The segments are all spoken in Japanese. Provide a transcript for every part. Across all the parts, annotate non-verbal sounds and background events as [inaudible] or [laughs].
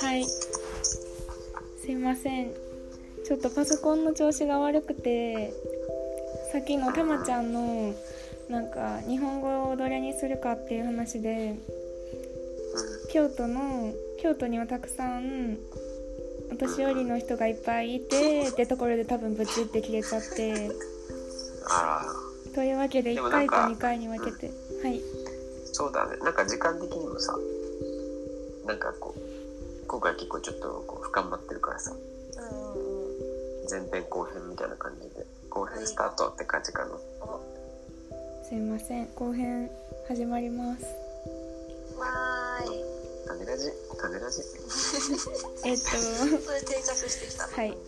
はい。すいません。ちょっとパソコンの調子が悪くてさっきのたまちゃんのなんか日本語をどれにするかっていう話で京都の京都にはたくさんお年寄りの人がいっぱいいてってところで多分ブチって切れちゃって。あというわけで1回とでもなんか2回に分けてはい。そうだね。なんか時間的にもさなんかこう今回結構ちょっとこう深まってるからさうん前編後編みたいな感じで後編スタートって感じかな、すいません。後編始まります。わーい。種ラジ？種ラジ？[laughs] えっと。それ定着してきた。のはい。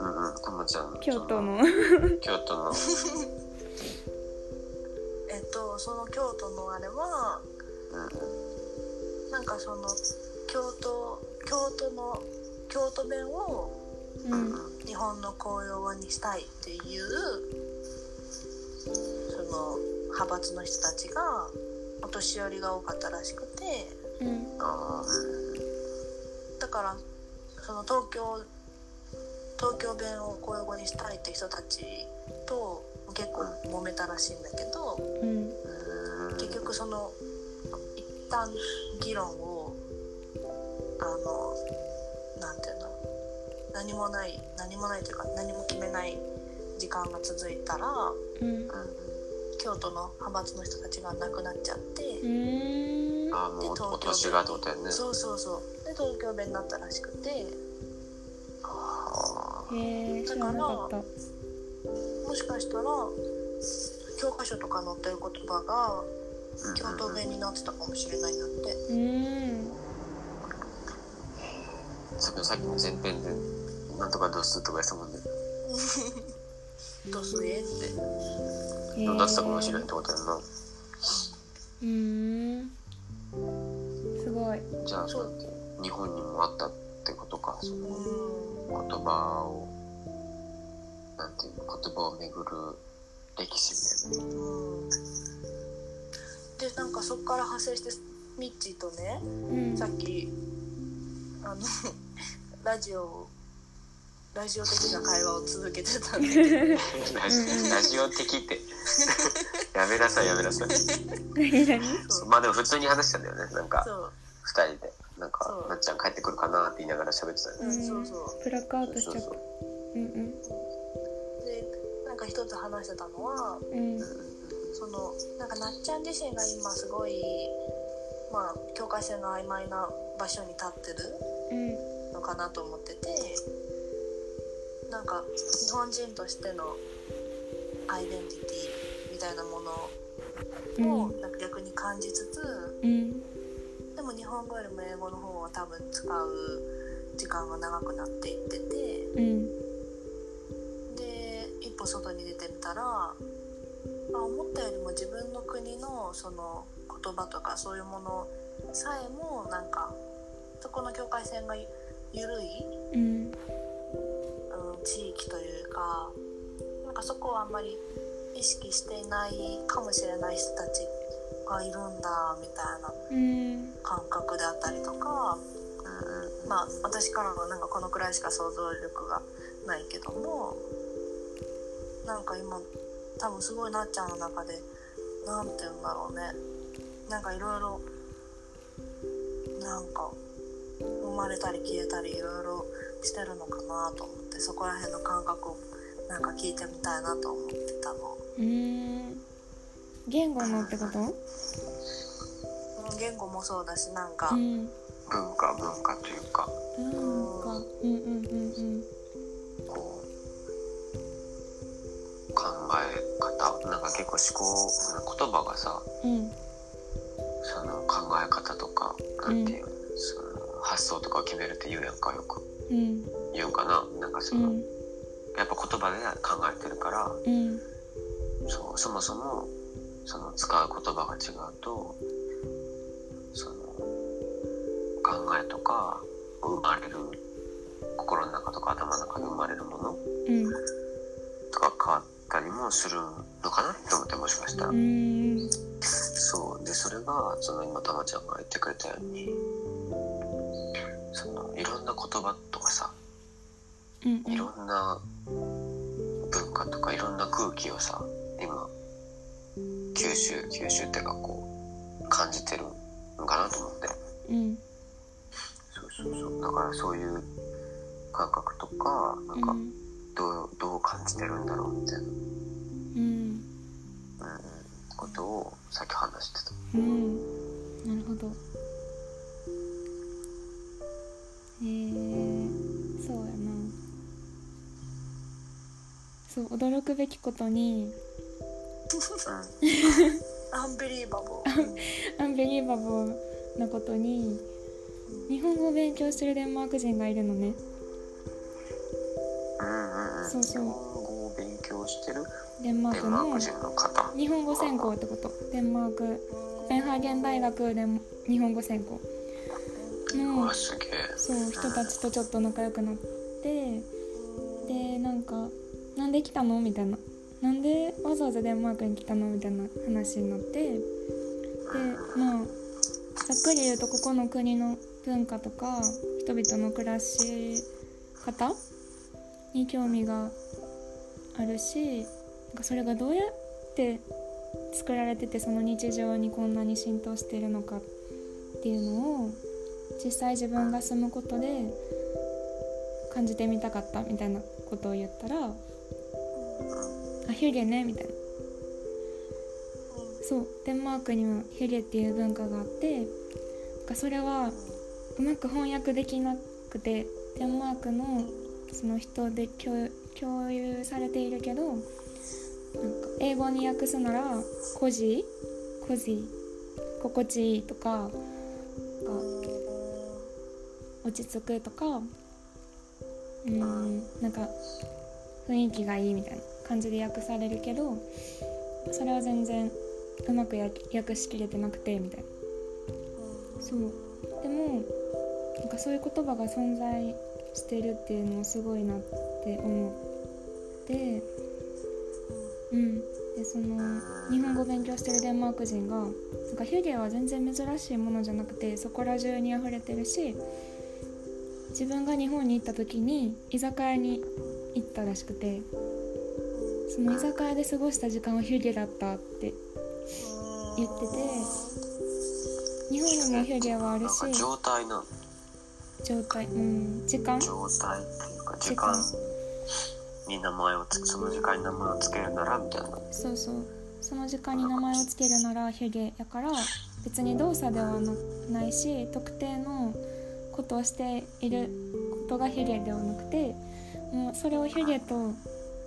うんうん。ともちゃんの京都の京都の [laughs] とその京都のあれはうんなんかその京都京都の京都弁をうん。日本の公用語にしたいっていうその派閥の人たちがお年寄りが多かったらしくてうん。だからその東京東京弁を公用語にしたいって人たちと結構揉めたらしいんだけどうんその一旦議論をあのなんていうの何もない何もないというか何も決めない時間が続いたらうん。京都の派閥の人たちが亡くなっちゃって、うーん。東京お年がってことやね。そうそうそう。で東京弁になったらしくて。あ。へえ知らなかった。もしかしたら教科書とか載ってる言葉がー京都弁になってたかもしれないなってうーん。さっきの前編でなんとかどうするとか言ってたもんね。どうするってなってたかもしれないってことやんな。うー。ん。すごいじゃあそうやって日本にもあったってことか。そのうん言葉をなんていうの言葉をめぐる歴史みたいな。うんでなんかそこから派生してミッチーとねうん。さっきあの [laughs] ラジオラジオ的な会話を続けてたんだけど。ラジラジオ的って。やめなさいやめなさい。まあでも普通に話したんだよねなんか。そう。二人で。なんかなっちゃん帰ってくるかなって言いながら喋ってたよね。うんそうそう。プラックアウトしちゃった。そううんでなんか一つ話してたのはうんうんそのなんかなっちゃん自身が今すごいまあ境界線が曖昧な場所に立ってるうん。のかなと思っててなんか日本人としてのアイデンティティみたいなものをなんか逆に感じつつうん。でも日本語よりも英語の方を多分使う時間が長くなっていっててうん。で一歩外に出てみたらあ思ったよりも自分の国のその言葉とかそういうものさえもなんかそこの境界線が緩い、うん。うん、地域というかなんかそこをあんまり意識していないかもしれない人たちがいるんだみたいなうん。感覚であったりとかまあ私からはなんかこのくらいしか想像力がないけどもなんか今多分すごいなっちゃんの中でなんて言うんだろうね。なんかいろいろなんか生まれたり消えたりいろいろしてるのかなと思ってそこら辺の感覚をなんか聞いてみたいなと思ってたの。うん言語のってこと？うん言語もそうだしなんか、うん。文化文化というか。なんかうんうんうん結構思考言葉がさうん。うんその考え方とかなんていうの、その発想とかを決めるって言うやんかよく。うん。言うんかな。なんかそうの、ん。やっぱ言葉で考えてるからうん。そうそもそもその使う言葉が違うとその考えとか生まれる心の中とか頭の中で生まれるものうん。とか変わっったりもするのかなって思ってもしかしたそう。でそれがその今たまちゃんが言ってくれたようにそのいろんな言葉とかさうん。いろんな文化とかいろんな空気をさ今吸収吸収っていうかこう感じてるのかなと思って。うん。そうそうそう。だからそういう感覚とかなんかうん。どうどう感じてるんだろうみたいな、うん。なるほど。えー、そうやな。そう驚くべきことに。アンビリーバボー [laughs] アンビリーバボーなことに日本語を勉強してるデンマーク人がいるのね。うんうんうん。そうそう。日本語を勉強してる？デンマークの日本語専攻ってこと。デンマーク。コペンハーゲン大学で日本語専攻うのそう人たちとちょっと仲良くなってでなんか「なんで来たの?」みたいな「なんでわざわざデンマークに来たの?」みたいな話になってでまあざっくり言うとここの国の文化とか人々の暮らし方に興味があるしなんかそれがどうやって作られててその日常にこんなに浸透しているのかっていうのを実際自分が住むことで感じてみたかったみたいなことを言ったら「あヒュゲね」みたいな。そうデンマークにはヒュゲっていう文化があってなんかそれはうまく翻訳できなくてデンマークのその人で共共有されているけど英語に訳すなら「コジ」「コジ」「心地いい」とか落ち着くとかうんなんか雰囲気がいいみたいな感じで訳されるけどそれは全然うまく訳しきれてなくてみたいな。そう。でもなんかそういう言葉が存在してるっていうのもすごいなって思ってうん。でその日本語を勉強してるデンマーク人がなんかヒュゲは全然珍しいものじゃなくてそこら中に溢れてるし自分が日本に行った時に居酒屋に行ったらしくてその居酒屋で過ごした時間はヒュゲだったって言ってて日本にもヒュゲはあるし状態なの？状態うん時間？状態っていうか時間に名前をつその時間に名前をつけるならみたいな。そうそう。その時間に名前を付けるならヒュゲやから別に動作ではなないし特定のことをしていることがヒュゲではなくてもうそれをヒュゲと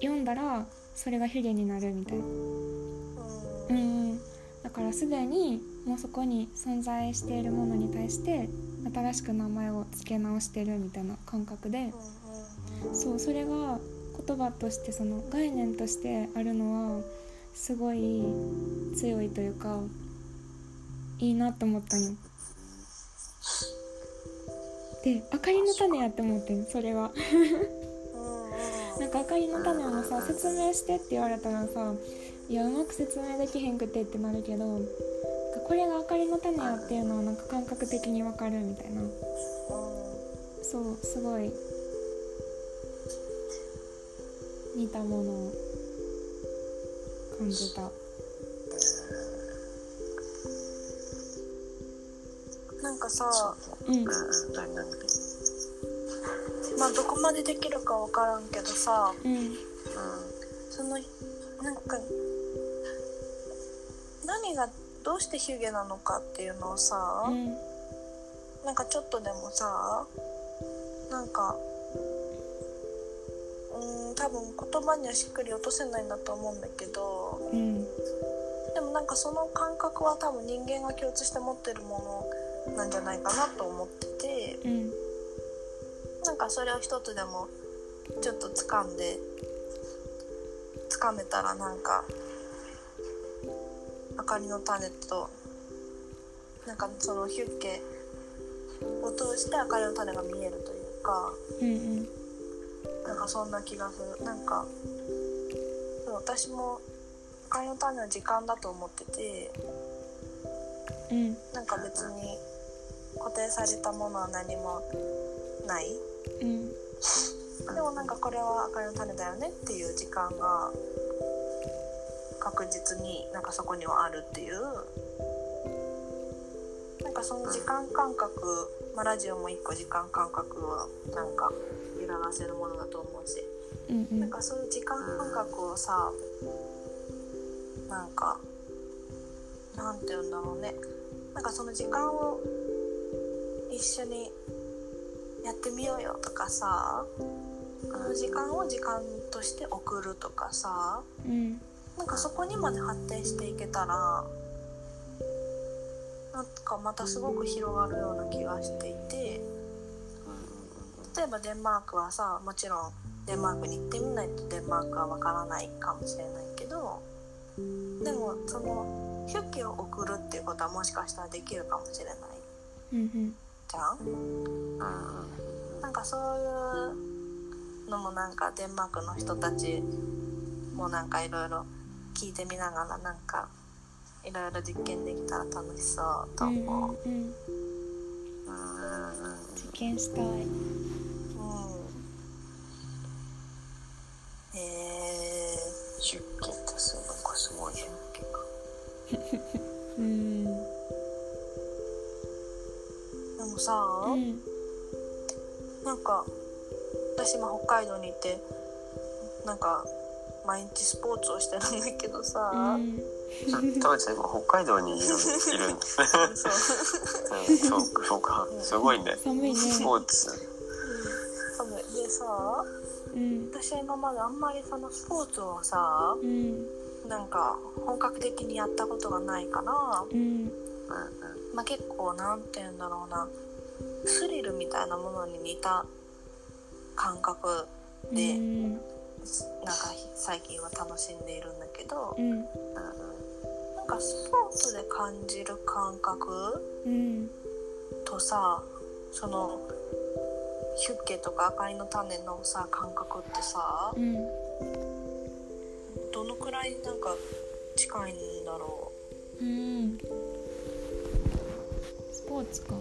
読んだらそれがヒュゲになるみたい。なうんうん。だからすでにもうそこに存在しているものに対して新しく名前を付け直してるみたいな感覚で。そうそれが言葉としてその概念としてあるのはすごい強いというかいいなと思ったの。で「あかりの種や」って思ってんそれは。なんか「あかりの種」もさ説明してって言われたらさいやうまく説明できへんくてってなるけどこれが「あかりの種や」っていうのはなんか感覚的にわかるみたいなそうすごい似たものを感じた。なんかさうん。まあどこまでできるかわからんけどさうん。そのなんか何がどうしてヒュゲなのかっていうのをさ、うん。なんかちょっとでもさなんかうん多分言葉にはしっくり落とせないんだと思うんだけどうん。でもなんかその感覚は多分人間が共通して持ってるものなんじゃないかなと思っててうん。なんかそれを一つでもちょっと掴んで掴めたらなんか明かりの種となんかそのヒュッケを通して明かりの種が見えるというか。うんうんなんかそんな気がする。なんかそ私も赤いの種は時間だと思っててうん。なんか別に固定されたものは何もない。うん。でもなんかこれは赤いの種だよねっていう時間が確実になんかそこにはあるっていう。なんかその時間感覚、まあ、ラジオも一個時間感覚をなんか揺らがせるものだと思うし。うんうん。なんかそういう時間感覚をさなんかなんて言うんだろうね。なんかその時間を一緒にやってみようよとかさこの時間を時間として送るとかさうん。なんかそこにまで発展していけたらなんかまたすごく広がるような気がしていて例えばデンマークはさもちろんデンマークに行ってみないとデンマークはわからないかもしれないけどでもそのヒュッケを送るっていうことはもしかしたらできるかもしれない。うんうん。じゃん？なんかそういうのもなんかデンマークの人たちもなんかいろいろ聞いてみながらなんかいろいろ実験できたら楽しそうとう。ん思う。うん。うん。実験したいうん。え出家ってすなんかすごい出家か。うん。ー、でもさ、うん。なんか私今北海道にいてなんか毎日スポーツをしてるんだけどさ、うん。たまちゃん今北海道にいるいるんですねそう。う [laughs] んそうそうか。すごいね。寒いね。スポーツ寒いでさうん。私は今まであんまりそのスポーツをさうん。なんか本格的にやったことがないから、うん。うんまあ、結構なんて言うんだろうなスリルみたいなものに似た感覚うで、ん。なんか最近は楽しんでいるんだけどうん。うん。なんかスポーツで感じる感覚うん。とさそのヒュッケとか赤いの種のさ感覚ってさうん。どのくらいなんか近いんだろう？ん。スポーツか。う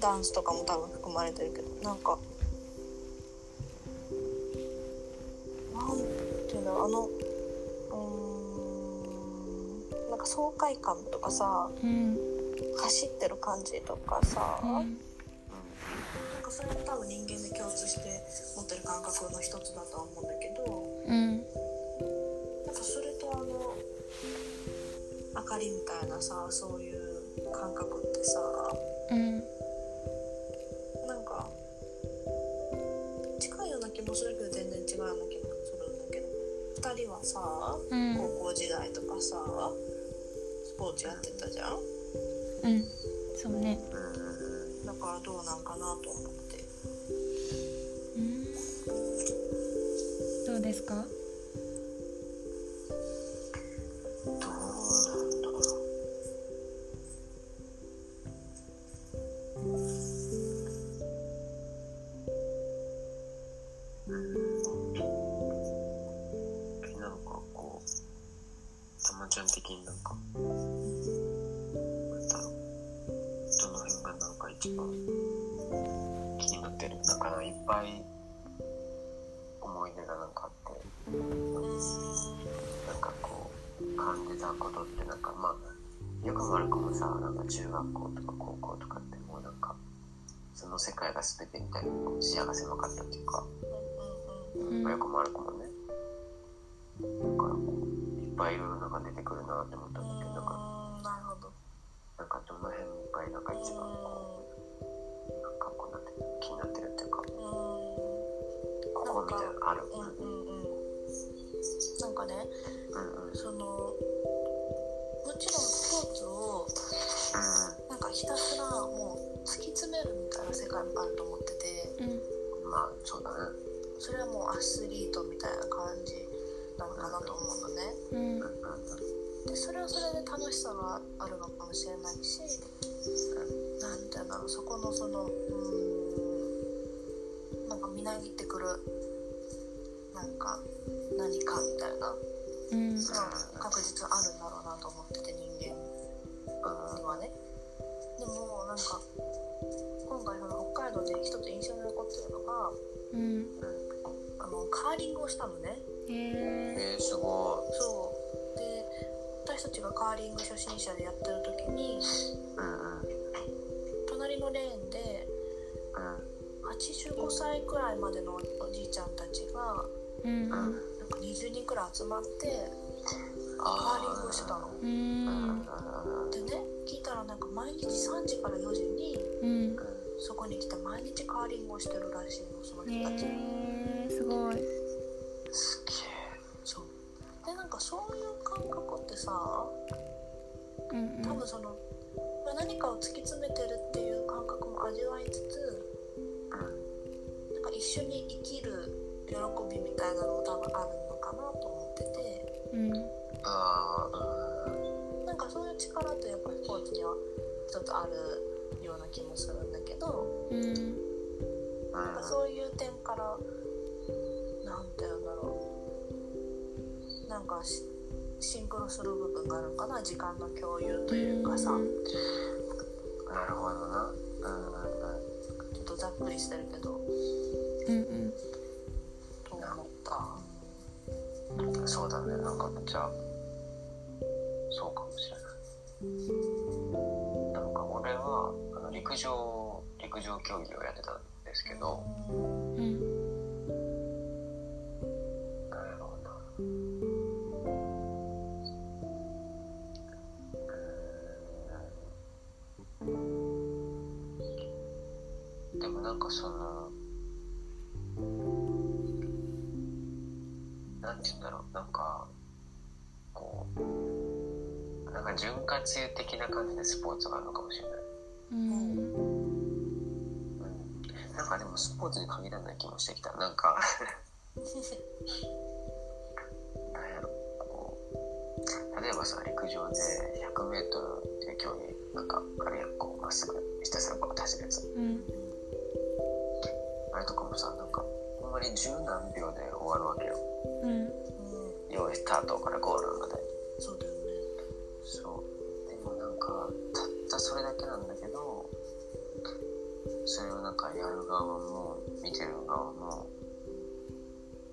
ダンスとかも多分含まれてるけどなんかなんていうんだろうあのうーんなんか爽快感とかさうん。走ってる感じとかさ、うんかそれも多分人間で共通して持ってる感覚の一つだとは思うんだけどうん。なんかそれとあの明かりみたいなさそういう感覚ってさうん。なんか近いような気もするけど全然違うような気もするんだけど2人はさうん。高校時代とかさスポーツやってたじゃん？うん。そうね。うん。だからどうなんかなと思ですか？どうなんだろう。なんかこうたまちゃん的になんか。もさなんか中学校とか高校とかってもうなんかその世界が全てみたいにこう視野が狭かったっていうか、もう突き詰めるみたいな世界もあると思っててうん。うんまあそうだねそれはもうアスリートみたいな感じなのかなと思うのね。うん。でそれはそれで楽しさがあるのかもしれないしなんて言うんだろう。そこのそのうーん。なんかみなぎってくるなんか何かみたいな。うん。確実あるんだろうなと思ってて人間にはね。でもなんか今回その北海道で一つ印象に残ってるのがうん。あのカーリングをしたのね。へええー、すごそう。で私たちがカーリング初心者でやってる時にいうんうん。隣のレーンでうん85歳くらいまでのおじいちゃんたちがうんうん。なんか20人くらい集まってカーリングをしてたの。でねらなんか毎日3時から4時にうん。そこに来て毎日カーリングをしてるらしいのそのへ人たち。えすごい。すげそう。でなんかそういう感覚ってさうん多分その、まあ何かを突き詰めてるっていう感覚も味わいつつえうんなんか一緒に生きる喜びみたいなのも多分あるのかなと思ってて。うん。ああ力ってやっぱスポーツには一つあるような気もするんだけどうん。なんかそういう点からなんて言うんだろう。なんかしシンクロする部分があるのかな時間の共有というかさ。なるほどな。うんうんちょっとざっくりしてるけど。うん。うん。そうだね。なんかじゃあそうかもしれないなんか俺はあの陸上陸上競技をやってたんですけどうんなんやろうなうん。でもなんかその潤滑油的な感じでスポーツがあるのかもしれない。うん。うん。なんかでもスポーツに限らない気もしてきた。なんか。[laughs] なんやろ。こう例えばさ陸上で 100m っていう競技なんかあるやん。こうまっすぐひたすらこう走るやつ。うん。あれとかもさなんかほんまに十何秒で終わるわけよ。うん。うん。用意スタートからゴールまで。そうだよね。そかたったそれだけなんだけどそれをなんかやる側も見てる側も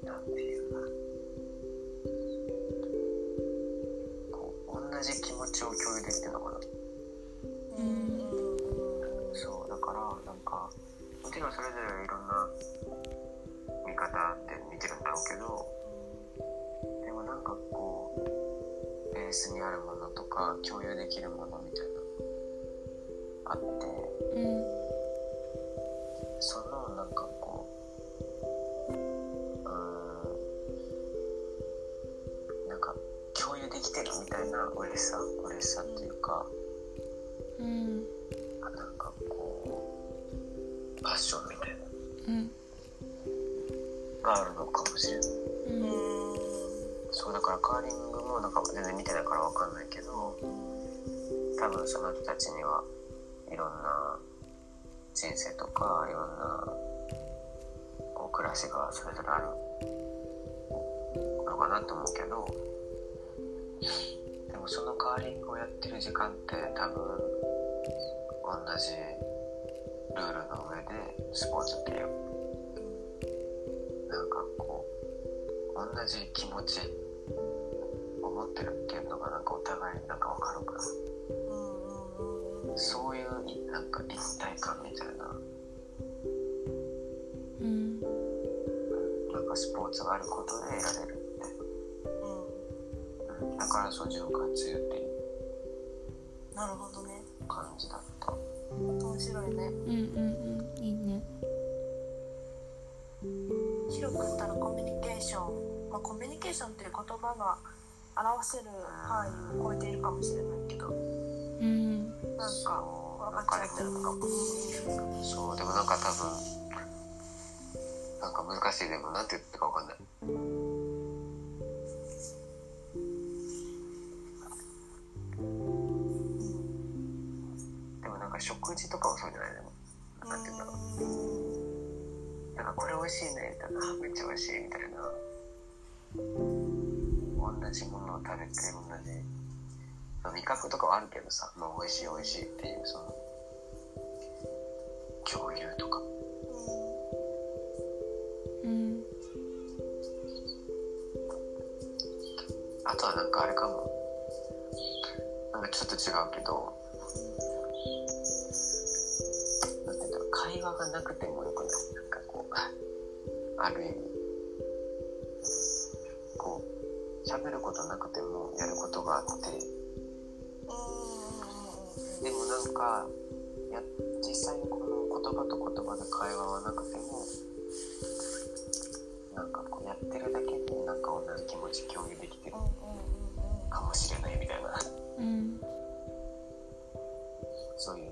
なんていうかこう同じ気持ちを共有できてるのかな。そうだからなんかもちろんそれぞれいろんな見方で見てるんだろうけどでもなんかこうベースにあるものとか共有できるものみたいなあってうんそのなんかこううーんなんか共有できてるみたいな嬉しさ嬉しさっていうかうんあなんかこうパッションみたいなうん。があるのかもしれない。うんうんそうだからカーリングもなんか全然見てないからわかんないけど多分その人たちにはいろんな人生とかいろんなこう暮らしがそれぞれあるのかなと思うけどでもそのカーリングをやってる時間って多分同じルールの上でスポーツっていうなんかこう同じ気持ちを持ってるっていうのがなんかお互いなんか分かるから。そういういなんか一体感みたいな。うん。なんかスポーツがあることで得られるって、うん、だからそう潤滑油っていう。なるほどね。感じだった。面白いね。うんうんうん。いいね。広く言ったらコミュニケーション、まあ、コミュニケーションっていう言葉が表せる範囲を超えているかもしれないけど。うん。なんか分かっちゃってるのかも。そうでもなんか多分なんか難しいでもなんて言ってるか分かんない。でもなんか食事とかもそうじゃないでも。なんて言うんだろう。なんかこれ美味しいねみたいな。あめっちゃ美味しいみたいな。同じものを食べて同じまあ味覚とかはあるけどさ、まあ、美味しい美味しいっていうその共有とか。うん。あとはなんかあれかも。なんかちょっと違うけどなんていうんだろう会話がなくてもよくない。なんかこう [laughs] ある意味喋ることなくてもやることがあって。でもなんかや実際にこの言葉と言葉で会話はなくてもなんかこうやってるだけでなんか同じ気持ち共有できてるかもしれないみたいな。うん。そういう。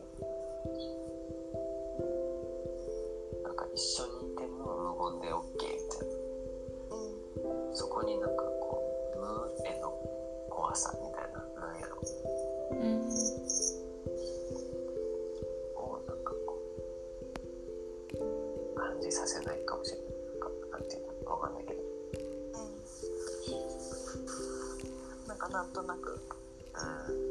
なんか一緒にいても無言で OK みたいな。そこになんか怖さみたいななんやろ。うん。をなんかこう感じさせないかもしれない。なんかなんていうのかわかんないけど。なんかなんとなく、うんうん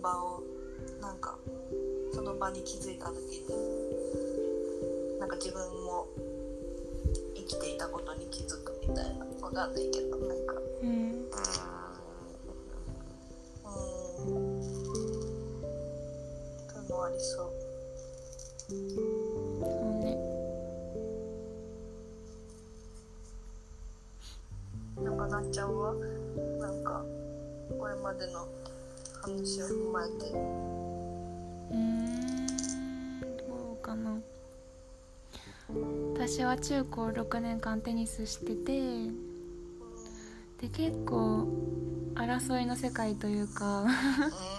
場をなんかその場に気づいた時になんか自分も生きていたことに気づくみたいなわかんないけどなんか私は中高6年間テニスしててで結構争いの世界というか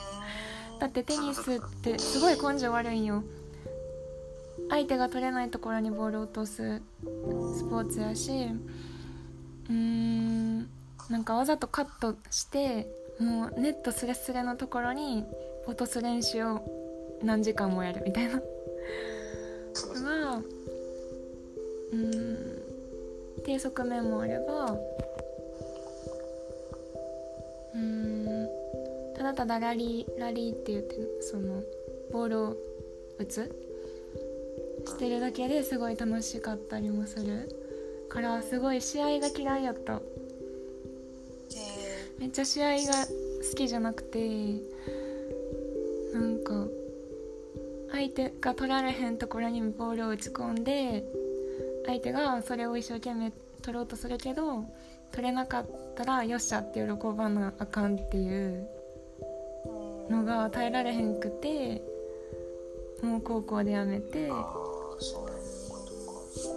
[laughs] だってテニスってすごい根性悪いんよ。相手が取れないところにボールを落とすスポーツやしうーんなんかわざとカットしてもうネットスレスレのところに落とす練習を何時間もやるみたいな。そうん。っていう側面もあればうーん。ただただラリーラリーって言ってそのボールを打つしてるだけですごい楽しかったりもするからすごい試合が嫌いやった。えめっちゃ試合が好きじゃなくてなんか相手が取られへんところにボールを打ち込んで相手がそれを一生懸命取ろうとするけど取れなかったらよっしゃって喜ばなあかんっていうーのが耐えられへんくてもう高校でやめて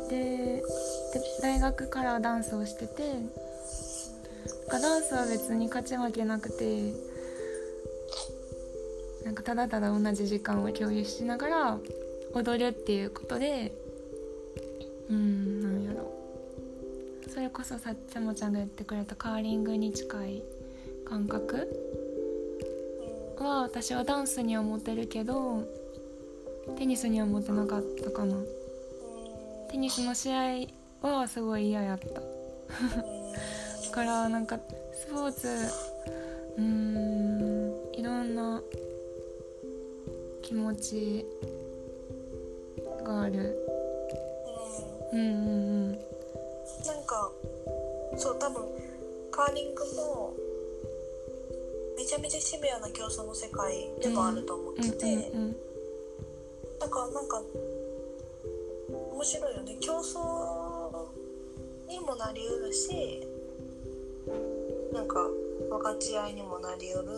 でで大学からダンスをしててダンスは別に勝ち負けなくてなんかただただ同じ時間を共有しながら踊るっていうことでうんなんやろ。それこそさっちゃもちゃんが言ってくれたカーリングに近い感覚は私はダンスにはモテるけどテニスにはモテなかったかな。テニスの試合はすごい嫌やった。だからなんかスポーツうーんいろんな気持ちがあるうんうんうん。なんかそう多分カーリングもめちゃめちゃシビアな競争の世界でもあると思ってて、だからなんか面白いよね。競争にもなりうるしなんか分かち合いにもなりうる。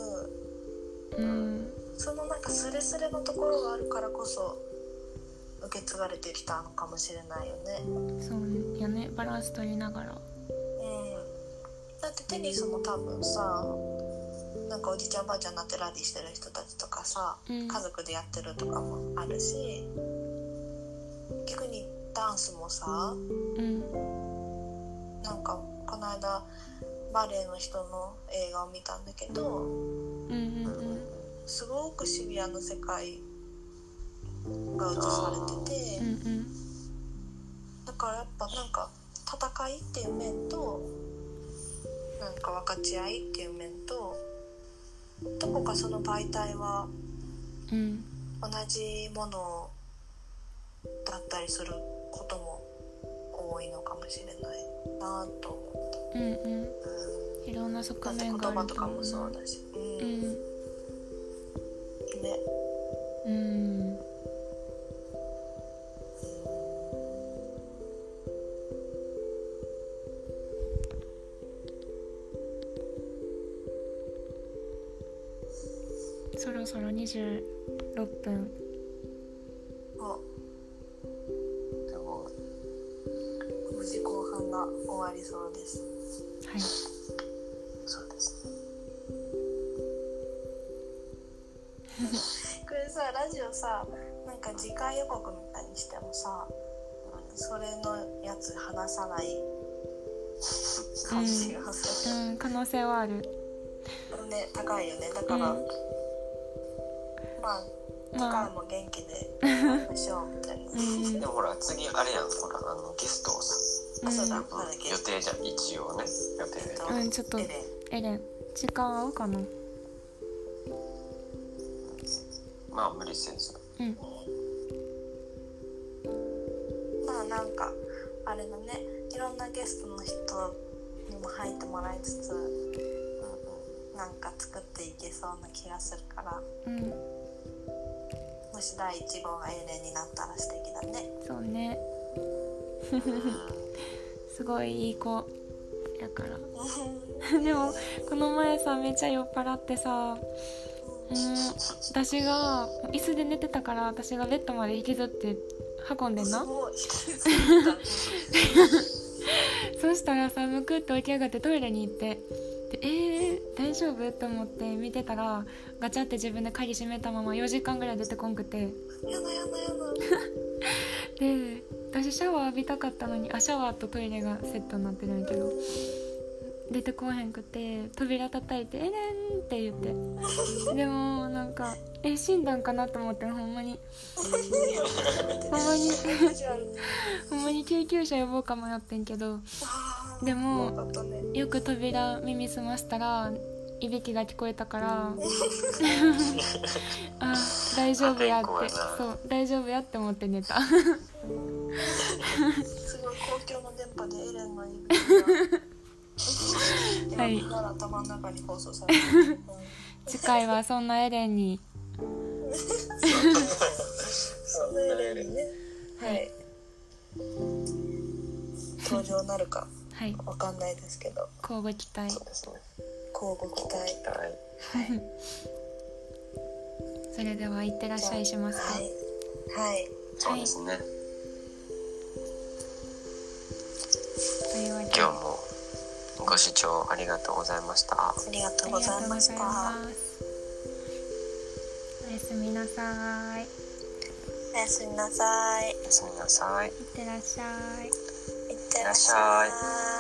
うん。そのなんかスレスレのところがあるからこそ受け継がれてきたのかもしれないよね。そうやね。バランス取りながら。うん。だってテニスも多分さなんかおじいちゃんおばあちゃんになってラリーしてる人たちとかさ、うん。家族でやってるとかもあるし逆にダンスもさうん。なんかこの間バレエの人の映画を見たんだけどうん。うん。すごくシビアな世界が映されてて、うんうん。だからやっぱなんか戦いっていう面となんか分かち合いっていう面とどこかその媒体はうん。同じものだったりすることも多いのかもしれないなと思った。うんうん。うんいろんな側面がある葉とかもそうだし、うん。うん。ねうん [laughs] これさラジオさなんか次回予告みたいにしてもさそれのやつ話さない [laughs] 感じがする、うん可能性はある。ね高いよね。だから、うん。まあ次まあ。回も元気でやりましょうみたいな、うん。でもほら次あれやんほらあのゲストをさ、あそうんなんだっけ予定じゃん一応ね。予定で、うんちょっとエレン。エレン時間合うかなまあ無理せず。うん。まあなんかあれだね。いろんなゲストの人にも入ってもらいつつなんか作っていけそうな気がするから。うん。もし第1号がエレンになったら素敵だね。そうね。すごいいい子やから。[laughs] でもこの前さめっちゃ酔っ払ってさうん私が椅子で寝てたから私がベッドまで引きずって運んでんなそしたらさむくって起き上がってトイレに行って。でえー、大丈夫？と思って見てたらガチャって自分で鍵閉めたまま4時間ぐらい出てこんくて。やだやだやだ [laughs] で私シャワー浴びたかったのにあシャワーとトイレがセットになってるんやけど出てこへんくて扉叩いて「エレン!」って言って。でもなんかえ死んだんかなと思ってほんまに。ほんまに [laughs] ほんまに救急車呼ぼうか迷ってんけど。でよもよく扉耳澄ましたらいびきが聞こえたから [laughs] あ大丈夫やってそう大丈夫やって思って寝た。すごい公共の電波でエレンのいびきが [laughs] [laughs] はい。今なら頭の中に放送されてる、うん次回はそんなエレンに。そんなエレンにね。はい。登場なるか。はい。わかんないですけど。交互期待。そうですね。交互期待。期待 [laughs] それでは行ってらっしゃいしますか。はい。はい。そうですね、というわけで。今日もご視聴ありがとうございました。ありがとうございました。おやすみなさい。おやすみなさい。おやすみなさい。いってらっしゃい。いってらっしゃい